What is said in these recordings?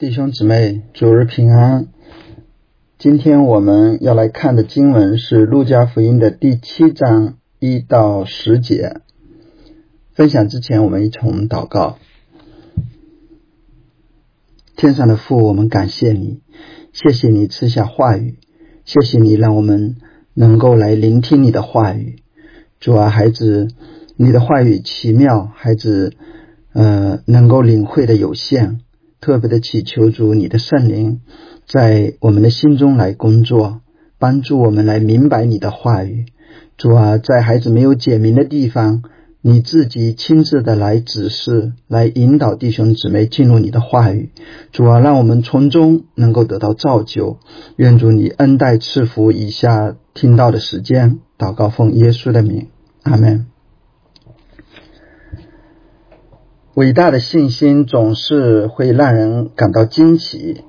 弟兄姊妹，主日平安。今天我们要来看的经文是《路加福音》的第七章一到十节。分享之前，我们一同祷告：天上的父，我们感谢你，谢谢你赐下话语，谢谢你让我们能够来聆听你的话语。主啊，孩子，你的话语奇妙，孩子，呃，能够领会的有限。特别的祈求主，你的圣灵在我们的心中来工作，帮助我们来明白你的话语。主啊，在孩子没有解明的地方，你自己亲自的来指示，来引导弟兄姊妹进入你的话语。主啊，让我们从中能够得到造就。愿主你恩待赐福以下听到的时间，祷告奉耶稣的名，阿门。伟大的信心总是会让人感到惊奇。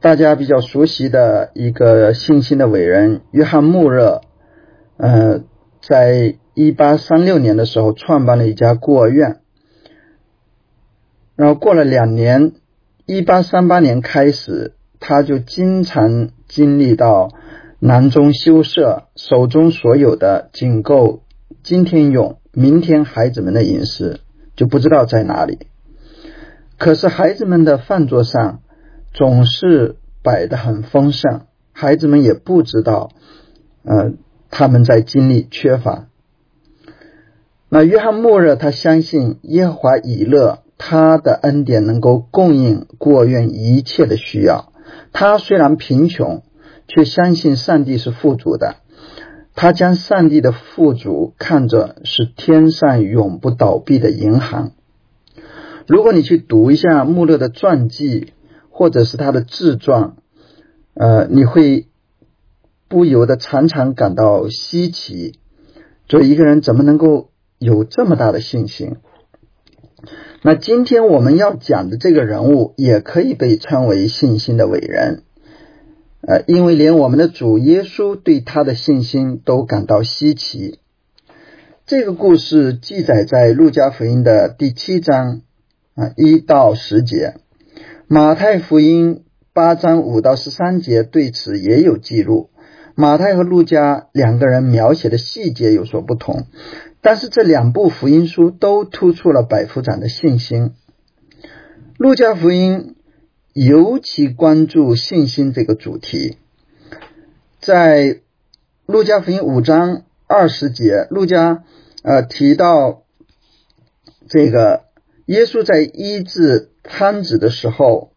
大家比较熟悉的一个信心的伟人约翰穆勒，呃，在一八三六年的时候创办了一家孤儿院。然后过了两年，一八三八年开始，他就经常经历到囊中羞涩，手中所有的仅够今天用，明天孩子们的饮食。就不知道在哪里。可是孩子们的饭桌上总是摆的很丰盛，孩子们也不知道，呃，他们在经历缺乏。那约翰穆勒他相信耶和华以勒他的恩典能够供应孤儿院一切的需要。他虽然贫穷，却相信上帝是富足的。他将上帝的富足看作是天上永不倒闭的银行。如果你去读一下穆勒的传记，或者是他的自传，呃，你会不由得常常感到稀奇：，这一个人怎么能够有这么大的信心？那今天我们要讲的这个人物，也可以被称为信心的伟人。呃，因为连我们的主耶稣对他的信心都感到稀奇。这个故事记载在路加福音的第七章啊一到十节，马太福音八章五到十三节对此也有记录。马太和路加两个人描写的细节有所不同，但是这两部福音书都突出了百夫长的信心。路加福音。尤其关注信心这个主题，在路加福音五章二十节，路加呃提到这个耶稣在医治摊子的时候，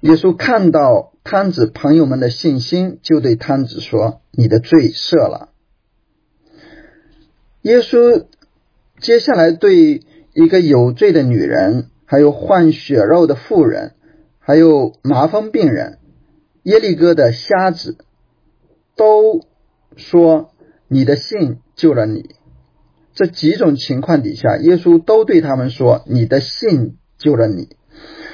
耶稣看到摊子朋友们的信心，就对摊子说：“你的罪赦了。”耶稣接下来对一个有罪的女人，还有患血肉的妇人。还有麻风病人、耶利哥的瞎子，都说你的信救了你。这几种情况底下，耶稣都对他们说你的信救了你。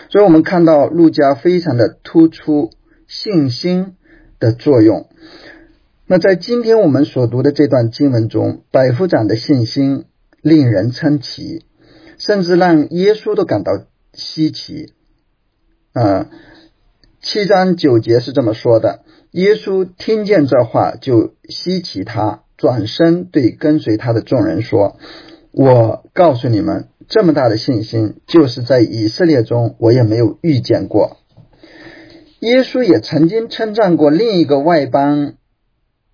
所以，我们看到路加非常的突出信心的作用。那在今天我们所读的这段经文中，百夫长的信心令人称奇，甚至让耶稣都感到稀奇。啊，七章九节是这么说的：耶稣听见这话，就稀奇他，转身对跟随他的众人说：“我告诉你们，这么大的信心，就是在以色列中我也没有遇见过。”耶稣也曾经称赞过另一个外邦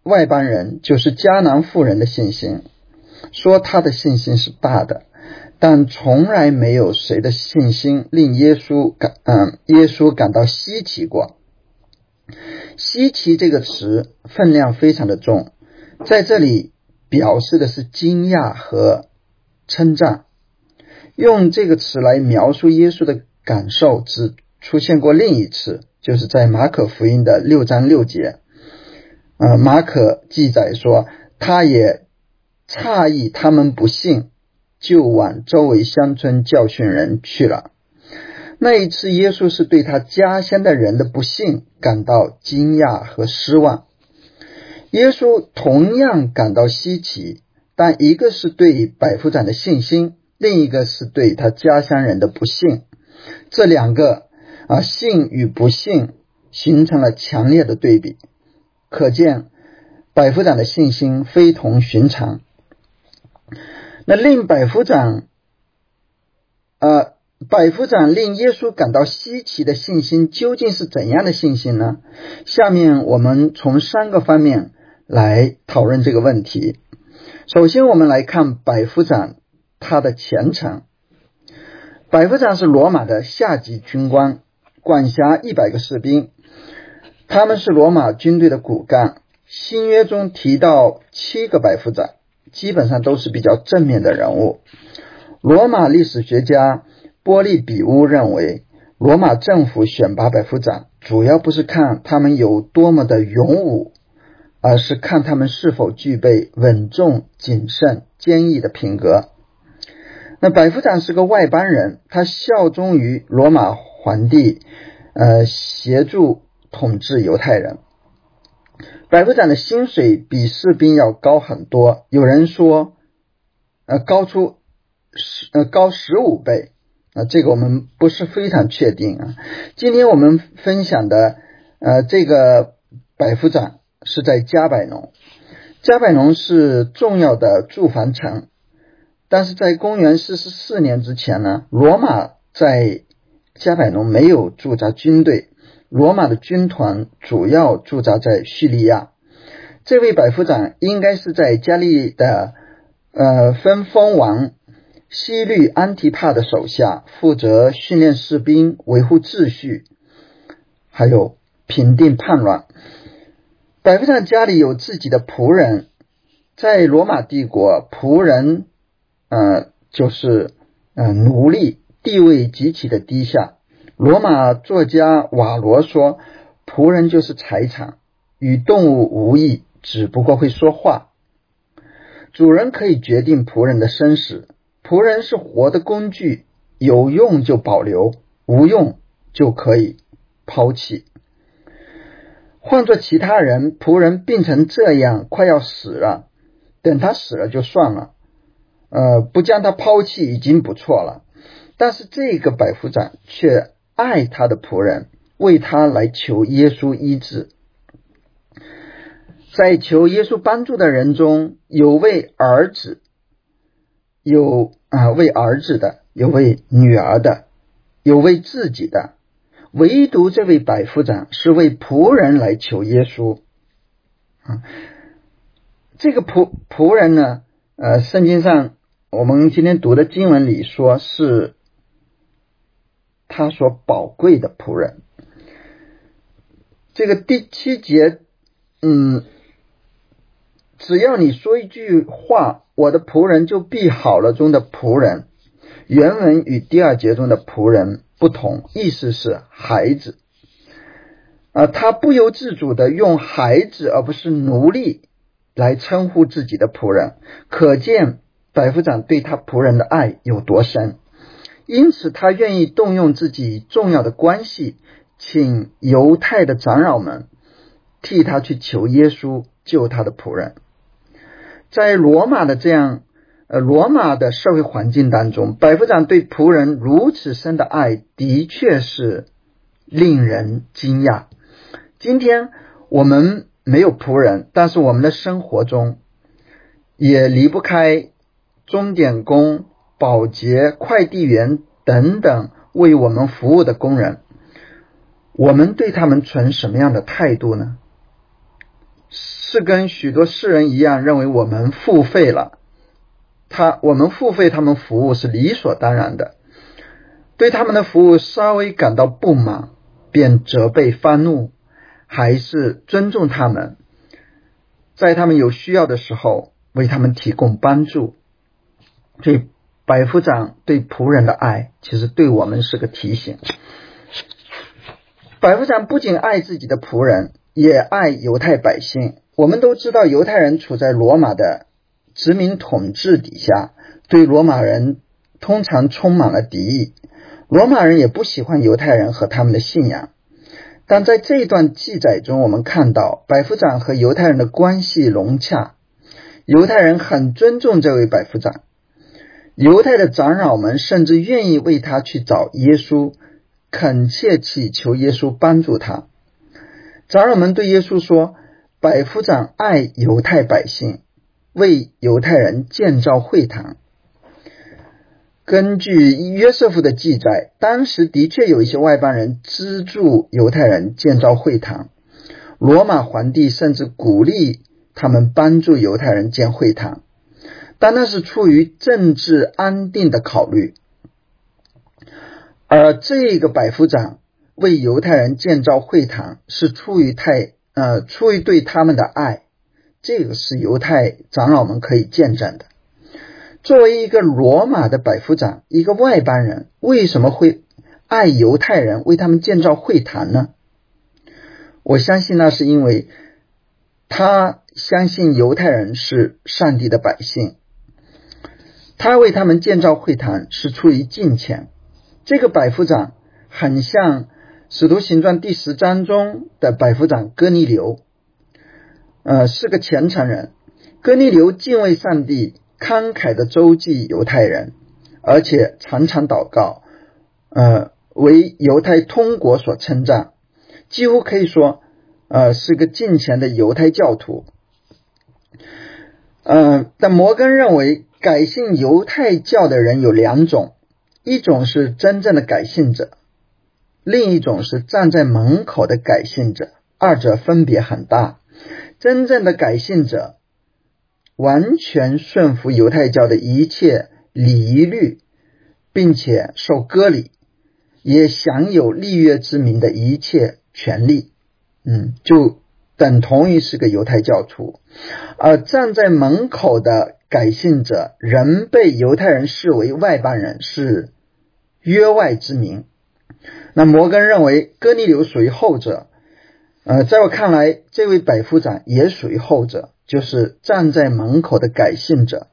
外邦人，就是迦南妇人的信心，说他的信心是大的。但从来没有谁的信心令耶稣感嗯，耶稣感到稀奇过。稀奇这个词分量非常的重，在这里表示的是惊讶和称赞。用这个词来描述耶稣的感受，只出现过另一次，就是在马可福音的六章六节。呃，马可记载说，他也诧异他们不信。就往周围乡村教训人去了。那一次，耶稣是对他家乡的人的不幸感到惊讶和失望。耶稣同样感到稀奇，但一个是对百夫长的信心，另一个是对他家乡人的不幸。这两个啊，信与不信形成了强烈的对比，可见百夫长的信心非同寻常。那令百夫长，呃，百夫长令耶稣感到稀奇的信心究竟是怎样的信心呢？下面我们从三个方面来讨论这个问题。首先，我们来看百夫长他的前程。百夫长是罗马的下级军官。管辖一百个士兵，他们是罗马军队的骨干。新约中提到七个百夫长，基本上都是比较正面的人物。罗马历史学家波利比乌认为，罗马政府选拔百夫长，主要不是看他们有多么的勇武，而是看他们是否具备稳重、谨慎、坚毅的品格。那百夫长是个外邦人，他效忠于罗马。皇帝，呃，协助统治犹太人。百夫长的薪水比士兵要高很多，有人说，呃，高出十呃高十五倍啊，这个我们不是非常确定啊。今天我们分享的呃这个百夫长是在加百农，加百农是重要的驻防城，但是在公元四十四年之前呢，罗马在加百农没有驻扎军队，罗马的军团主要驻扎在叙利亚。这位百夫长应该是在加利的呃分封王西律安提帕的手下，负责训练士兵、维护秩序，还有平定叛乱。百夫长家里有自己的仆人，在罗马帝国，仆人呃就是呃奴隶。地位极其的低下。罗马作家瓦罗说：“仆人就是财产，与动物无异，只不过会说话。主人可以决定仆人的生死，仆人是活的工具，有用就保留，无用就可以抛弃。换做其他人，仆人病成这样，快要死了，等他死了就算了，呃，不将他抛弃已经不错了。”但是这个百夫长却爱他的仆人，为他来求耶稣医治。在求耶稣帮助的人中，有为儿子，有啊为儿子的，有为女儿的，有为自己的。唯独这位百夫长是为仆人来求耶稣。啊，这个仆仆人呢，呃，圣经上我们今天读的经文里说是。他所宝贵的仆人，这个第七节，嗯，只要你说一句话，我的仆人就必好了。中的仆人，原文与第二节中的仆人不同，意思是孩子。啊，他不由自主的用孩子而不是奴隶来称呼自己的仆人，可见百夫长对他仆人的爱有多深。因此，他愿意动用自己重要的关系，请犹太的长老们替他去求耶稣救他的仆人。在罗马的这样呃罗马的社会环境当中，百夫长对仆人如此深的爱，的确是令人惊讶。今天我们没有仆人，但是我们的生活中也离不开钟点工。保洁、快递员等等为我们服务的工人，我们对他们存什么样的态度呢？是跟许多世人一样，认为我们付费了，他我们付费他们服务是理所当然的，对他们的服务稍微感到不满便责备发怒，还是尊重他们，在他们有需要的时候为他们提供帮助，这。百夫长对仆人的爱，其实对我们是个提醒。百夫长不仅爱自己的仆人，也爱犹太百姓。我们都知道，犹太人处在罗马的殖民统治底下，对罗马人通常充满了敌意。罗马人也不喜欢犹太人和他们的信仰。但在这一段记载中，我们看到百夫长和犹太人的关系融洽，犹太人很尊重这位百夫长。犹太的长老们甚至愿意为他去找耶稣，恳切祈求耶稣帮助他。长老们对耶稣说：“百夫长爱犹太百姓，为犹太人建造会堂。”根据约瑟夫的记载，当时的确有一些外邦人资助犹太人建造会堂。罗马皇帝甚至鼓励他们帮助犹太人建会堂，但那是出于政治安定的考虑。而这个百夫长为犹太人建造会堂，是出于太呃出于对他们的爱，这个是犹太长老们可以见证的。作为一个罗马的百夫长，一个外邦人，为什么会爱犹太人，为他们建造会堂呢？我相信那是因为他相信犹太人是上帝的百姓，他为他们建造会堂是出于金钱。这个百夫长很像《使徒行传》第十章中的百夫长哥尼流，呃，是个虔诚人。哥尼流敬畏上帝，慷慨的周济犹太人，而且常常祷告，呃，为犹太通国所称赞，几乎可以说，呃，是个敬虔的犹太教徒。嗯，但摩根认为，改信犹太教的人有两种。一种是真正的改信者，另一种是站在门口的改信者，二者分别很大。真正的改信者完全顺服犹太教的一切礼仪律，并且受割礼，也享有立约之名的一切权利，嗯，就等同于是个犹太教徒。而站在门口的。改信者仍被犹太人视为外邦人，是约外之民。那摩根认为哥尼流属于后者。呃，在我看来，这位百夫长也属于后者，就是站在门口的改信者。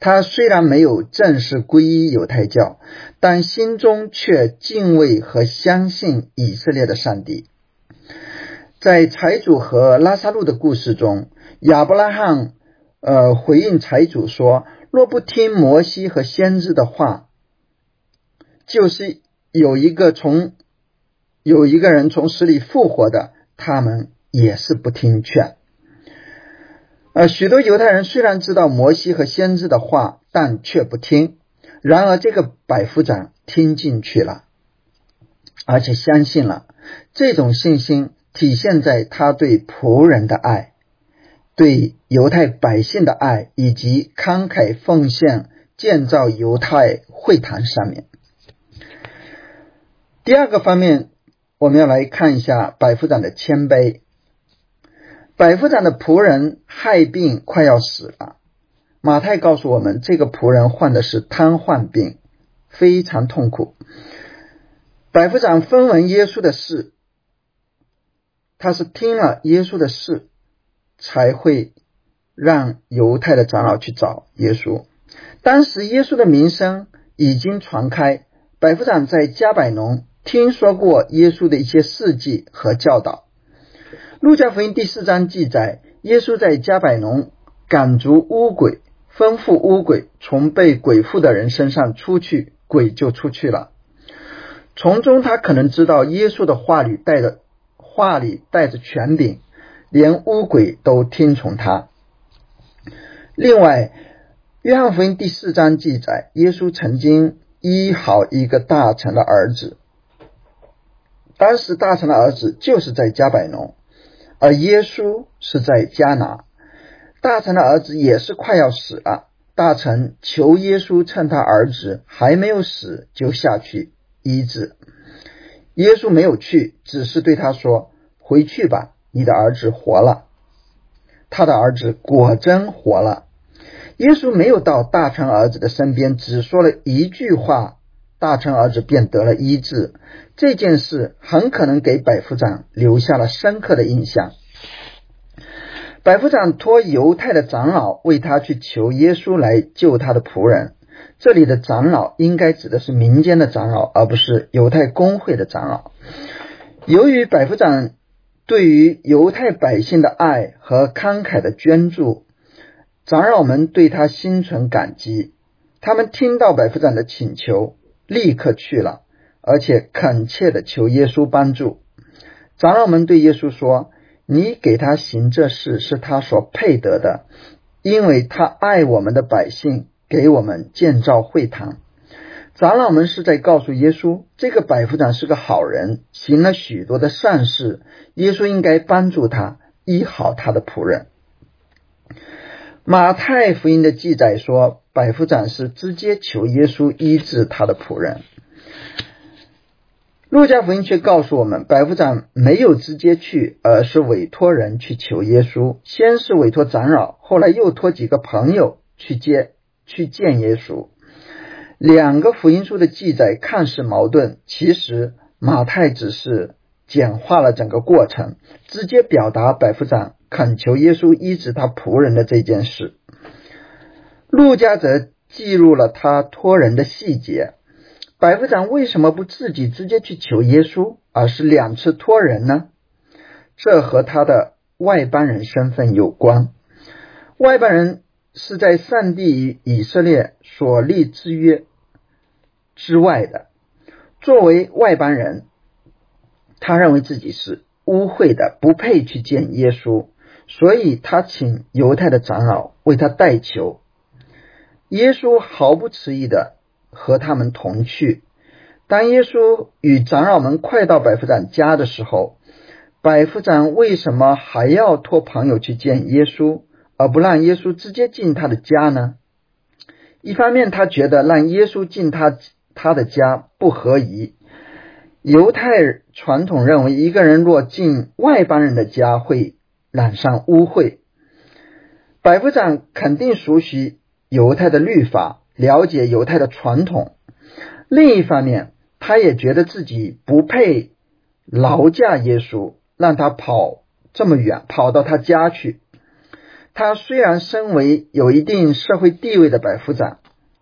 他虽然没有正式皈依犹太教，但心中却敬畏和相信以色列的上帝。在财主和拉萨路的故事中，亚伯拉罕。呃，回应财主说：“若不听摩西和先知的话，就是有一个从有一个人从死里复活的，他们也是不听劝。”呃，许多犹太人虽然知道摩西和先知的话，但却不听。然而，这个百夫长听进去了，而且相信了。这种信心体现在他对仆人的爱。对犹太百姓的爱，以及慷慨奉献建造犹太会堂上面。第二个方面，我们要来看一下百夫长的谦卑。百夫长的仆人害病，快要死了。马太告诉我们，这个仆人患的是瘫痪病，非常痛苦。百夫长分闻耶稣的事，他是听了耶稣的事。才会让犹太的长老去找耶稣。当时耶稣的名声已经传开，百夫长在加百农听说过耶稣的一些事迹和教导。路加福音第四章记载，耶稣在加百农赶逐乌鬼，吩咐乌鬼从被鬼附的人身上出去，鬼就出去了。从中他可能知道耶稣的话里带着话里带着权柄。连乌鬼都听从他。另外，约翰福音第四章记载，耶稣曾经医好一个大臣的儿子。当时大臣的儿子就是在加百农，而耶稣是在加拿。大臣的儿子也是快要死了，大臣求耶稣趁他儿子还没有死就下去医治。耶稣没有去，只是对他说：“回去吧。”你的儿子活了，他的儿子果真活了。耶稣没有到大臣儿子的身边，只说了一句话，大臣儿子便得了医治。这件事很可能给百夫长留下了深刻的印象。百夫长托犹太的长老为他去求耶稣来救他的仆人。这里的长老应该指的是民间的长老，而不是犹太公会的长老。由于百夫长。对于犹太百姓的爱和慷慨的捐助，长老们对他心存感激。他们听到百夫长的请求，立刻去了，而且恳切的求耶稣帮助。长老们对耶稣说：“你给他行这事是他所配得的，因为他爱我们的百姓，给我们建造会堂。”长老们是在告诉耶稣，这个百夫长是个好人，行了许多的善事，耶稣应该帮助他医好他的仆人。马太福音的记载说，百夫长是直接求耶稣医治他的仆人。路加福音却告诉我们，百夫长没有直接去，而是委托人去求耶稣。先是委托长老，后来又托几个朋友去接去见耶稣。两个福音书的记载看似矛盾，其实马太只是简化了整个过程，直接表达百夫长恳求耶稣医治他仆人的这件事。陆家则记录了他托人的细节。百夫长为什么不自己直接去求耶稣，而是两次托人呢？这和他的外邦人身份有关。外邦人是在上帝与以色列所立之约。之外的，作为外邦人，他认为自己是污秽的，不配去见耶稣，所以他请犹太的长老为他代求。耶稣毫不迟疑的和他们同去。当耶稣与长老们快到百夫长家的时候，百夫长为什么还要托朋友去见耶稣，而不让耶稣直接进他的家呢？一方面，他觉得让耶稣进他。他的家不合宜。犹太传统认为，一个人若进外邦人的家，会染上污秽。百夫长肯定熟悉犹太的律法，了解犹太的传统。另一方面，他也觉得自己不配劳驾耶稣，让他跑这么远，跑到他家去。他虽然身为有一定社会地位的百夫长。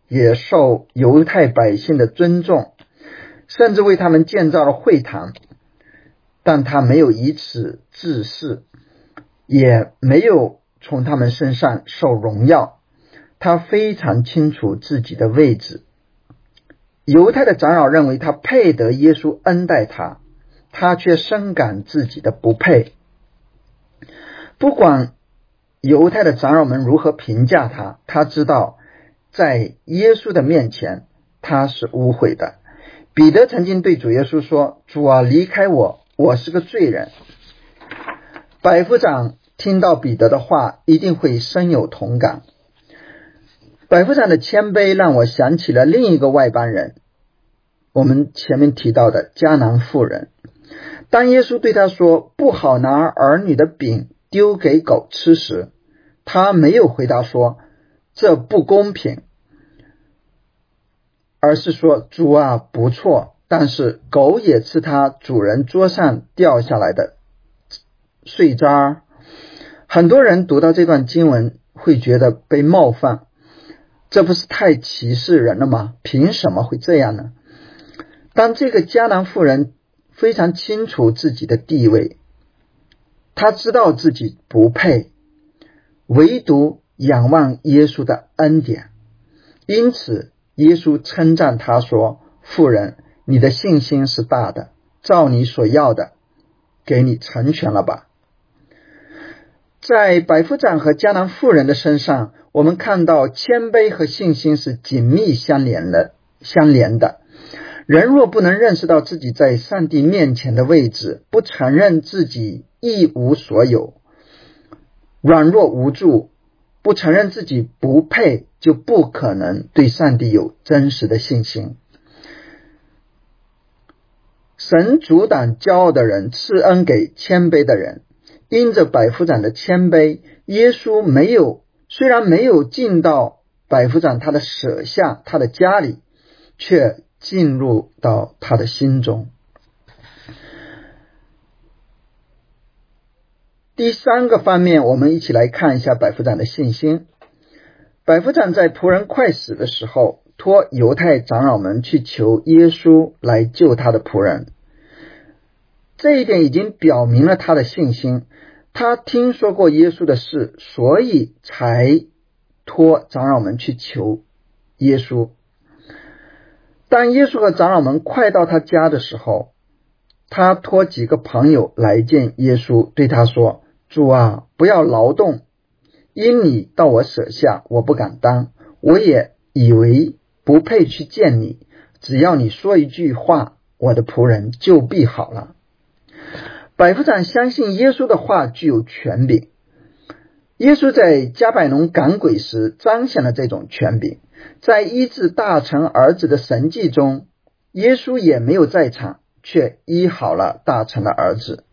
也受犹太百姓的尊重，甚至为他们建造了会堂，但他没有以此自恃，也没有从他们身上受荣耀。他非常清楚自己的位置。犹太的长老认为他配得耶稣恩待他，他却深感自己的不配。不管犹太的长老们如何评价他，他知道。在耶稣的面前，他是污秽的。彼得曾经对主耶稣说：“主啊，离开我，我是个罪人。”百夫长听到彼得的话，一定会深有同感。百夫长的谦卑让我想起了另一个外邦人，我们前面提到的迦南妇人。当耶稣对他说：“不好拿儿女的饼丢给狗吃时”，他没有回答说。这不公平，而是说猪啊不错，但是狗也吃它主人桌上掉下来的碎渣。很多人读到这段经文会觉得被冒犯，这不是太歧视人了吗？凭什么会这样呢？当这个迦南妇人非常清楚自己的地位，他知道自己不配，唯独。仰望耶稣的恩典，因此耶稣称赞他说：“妇人，你的信心是大的，照你所要的，给你成全了吧。”在百夫长和迦南妇人的身上，我们看到谦卑和信心是紧密相连的。相连的人若不能认识到自己在上帝面前的位置，不承认自己一无所有，软弱无助。不承认自己不配，就不可能对上帝有真实的信心。神阻挡骄傲的人，赐恩给谦卑的人。因着百夫长的谦卑，耶稣没有虽然没有进到百夫长他的舍下他的家里，却进入到他的心中。第三个方面，我们一起来看一下百夫长的信心。百夫长在仆人快死的时候，托犹太长老们去求耶稣来救他的仆人。这一点已经表明了他的信心。他听说过耶稣的事，所以才托长老们去求耶稣。当耶稣和长老们快到他家的时候，他托几个朋友来见耶稣，对他说：“主啊，不要劳动，因你到我舍下，我不敢当，我也以为不配去见你。只要你说一句话，我的仆人就必好了。”百夫长相信耶稣的话具有权柄。耶稣在加百农赶鬼时彰显了这种权柄，在医治大臣儿子的神迹中，耶稣也没有在场。却医好了大臣的儿子。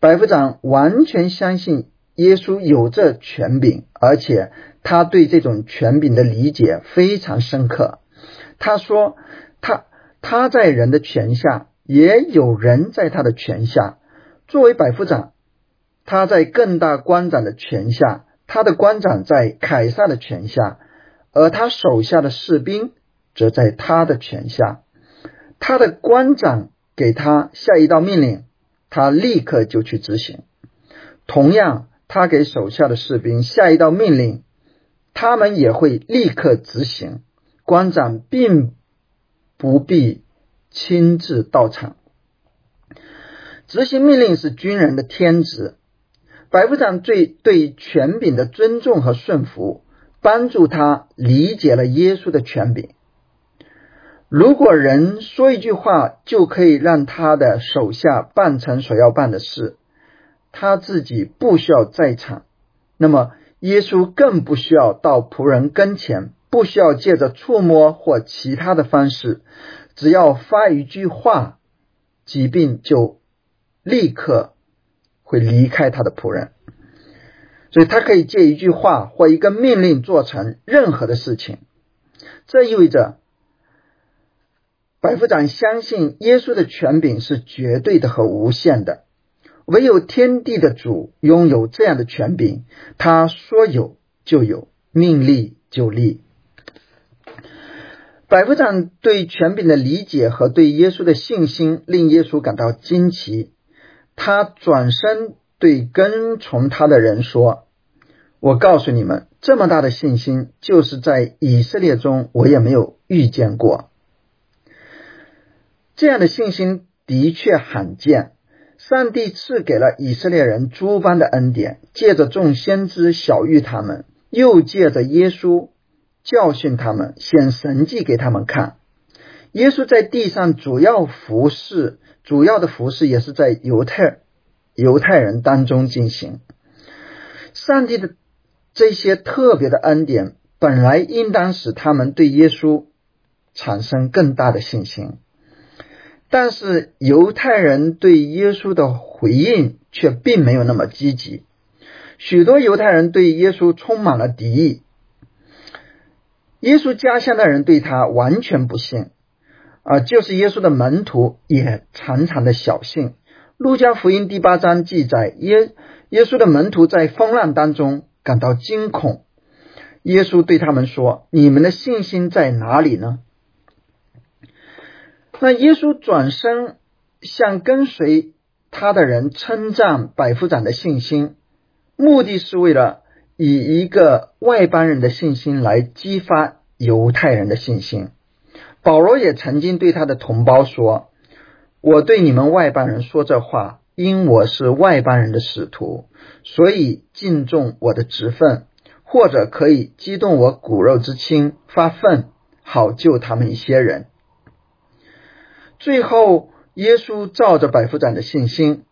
百夫长完全相信耶稣有这权柄，而且他对这种权柄的理解非常深刻。他说：“他他在人的权下，也有人在他的权下。作为百夫长，他在更大官长的权下，他的官长在凯撒的权下，而他手下的士兵则在他的权下。他的官长。”给他下一道命令，他立刻就去执行。同样，他给手下的士兵下一道命令，他们也会立刻执行。官长并不必亲自到场。执行命令是军人的天职。百夫长最对权柄的尊重和顺服，帮助他理解了耶稣的权柄。如果人说一句话就可以让他的手下办成所要办的事，他自己不需要在场，那么耶稣更不需要到仆人跟前，不需要借着触摸或其他的方式，只要发一句话，疾病就立刻会离开他的仆人，所以他可以借一句话或一个命令做成任何的事情，这意味着。百夫长相信耶稣的权柄是绝对的和无限的，唯有天地的主拥有这样的权柄。他说有就有，命立就立。百夫长对权柄的理解和对耶稣的信心令耶稣感到惊奇。他转身对跟从他的人说：“我告诉你们，这么大的信心，就是在以色列中我也没有遇见过。”这样的信心的确罕见。上帝赐给了以色列人诸般的恩典，借着众先知小谕他们，又借着耶稣教训他们，显神迹给他们看。耶稣在地上主要服侍，主要的服侍也是在犹太犹太人当中进行。上帝的这些特别的恩典，本来应当使他们对耶稣产生更大的信心。但是犹太人对耶稣的回应却并没有那么积极，许多犹太人对耶稣充满了敌意。耶稣家乡的人对他完全不信，啊，就是耶稣的门徒也常常的小信。路加福音第八章记载，耶耶稣的门徒在风浪当中感到惊恐，耶稣对他们说：“你们的信心在哪里呢？”那耶稣转身向跟随他的人称赞百夫长的信心，目的是为了以一个外邦人的信心来激发犹太人的信心。保罗也曾经对他的同胞说：“我对你们外邦人说这话，因我是外邦人的使徒，所以敬重我的职分，或者可以激动我骨肉之亲发愤，好救他们一些人。”最后，耶稣照着百夫长的信心，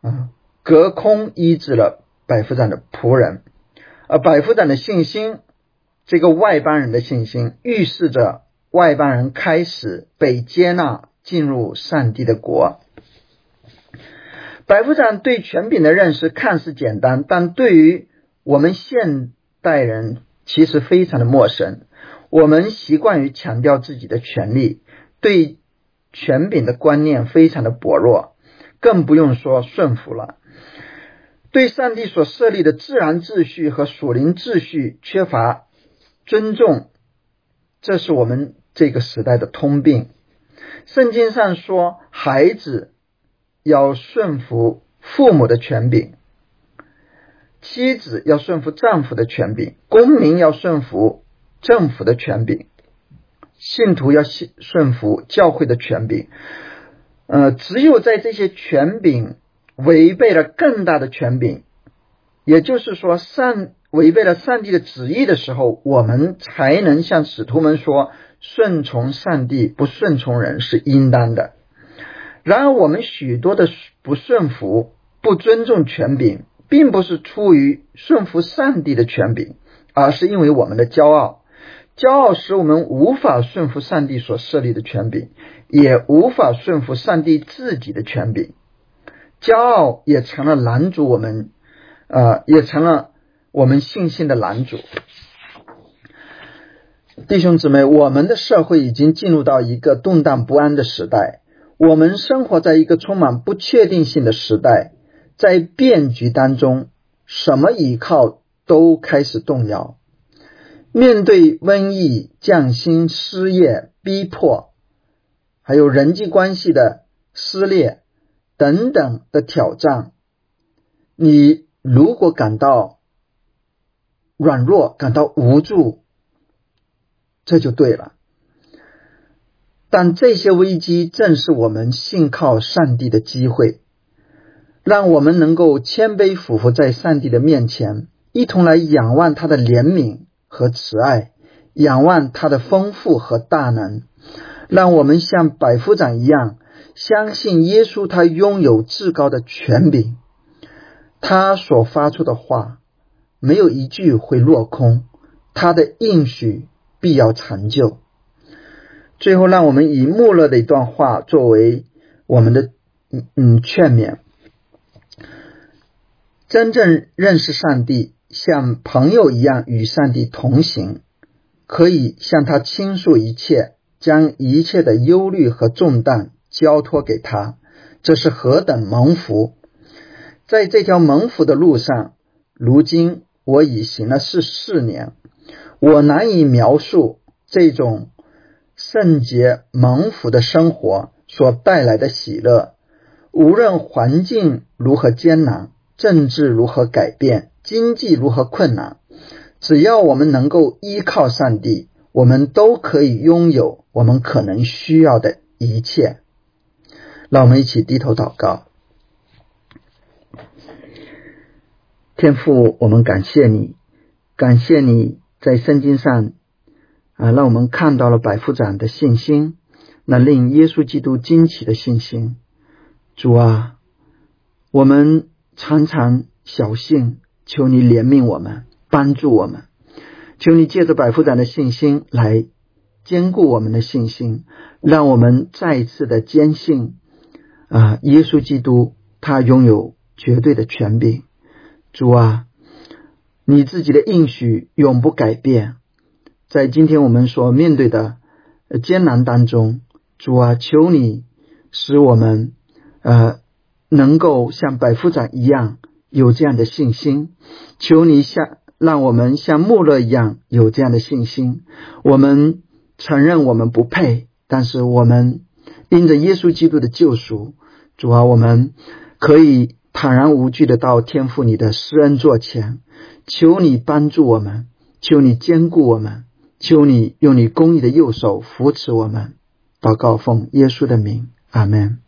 啊，隔空医治了百夫长的仆人。而百夫长的信心，这个外邦人的信心，预示着外邦人开始被接纳，进入上帝的国。百夫长对权柄的认识看似简单，但对于我们现代人其实非常的陌生。我们习惯于强调自己的权利，对。权柄的观念非常的薄弱，更不用说顺服了。对上帝所设立的自然秩序和属灵秩序缺乏尊重，这是我们这个时代的通病。圣经上说，孩子要顺服父母的权柄，妻子要顺服丈夫的权柄，公民要顺服政府的权柄。信徒要信顺服教会的权柄。呃，只有在这些权柄违背了更大的权柄，也就是说，上违背了上帝的旨意的时候，我们才能向使徒们说：顺从上帝，不顺从人是应当的。然而，我们许多的不顺服、不尊重权柄，并不是出于顺服上帝的权柄，而是因为我们的骄傲。骄傲使我们无法顺服上帝所设立的权柄，也无法顺服上帝自己的权柄。骄傲也成了拦阻我们，呃，也成了我们信心的拦阻。弟兄姊妹，我们的社会已经进入到一个动荡不安的时代，我们生活在一个充满不确定性的时代，在变局当中，什么依靠都开始动摇。面对瘟疫、降薪、失业、逼迫，还有人际关系的撕裂等等的挑战，你如果感到软弱、感到无助，这就对了。但这些危机正是我们信靠上帝的机会，让我们能够谦卑俯伏在上帝的面前，一同来仰望他的怜悯。和慈爱，仰望他的丰富和大能，让我们像百夫长一样，相信耶稣，他拥有至高的权柄，他所发出的话没有一句会落空，他的应许必要成就。最后，让我们以穆勒的一段话作为我们的嗯嗯劝勉：真正认识上帝。像朋友一样与上帝同行，可以向他倾诉一切，将一切的忧虑和重担交托给他，这是何等蒙福！在这条蒙福的路上，如今我已行了十四年，我难以描述这种圣洁蒙福的生活所带来的喜乐。无论环境如何艰难，政治如何改变。经济如何困难，只要我们能够依靠上帝，我们都可以拥有我们可能需要的一切。让我们一起低头祷告，天父，我们感谢你，感谢你在圣经上啊，让我们看到了百夫长的信心，那令耶稣基督惊奇的信心。主啊，我们常常小信。求你怜悯我们，帮助我们。求你借着百夫长的信心来坚固我们的信心，让我们再一次的坚信啊，耶稣基督他拥有绝对的权柄。主啊，你自己的应许永不改变。在今天我们所面对的艰难当中，主啊，求你使我们呃能够像百夫长一样。有这样的信心，求你像让我们像穆勒一样有这样的信心。我们承认我们不配，但是我们因着耶稣基督的救赎，主啊，我们可以坦然无惧的到天父你的施恩座前。求你帮助我们，求你坚固我们，求你用你公义的右手扶持我们。祷告奉耶稣的名，阿门。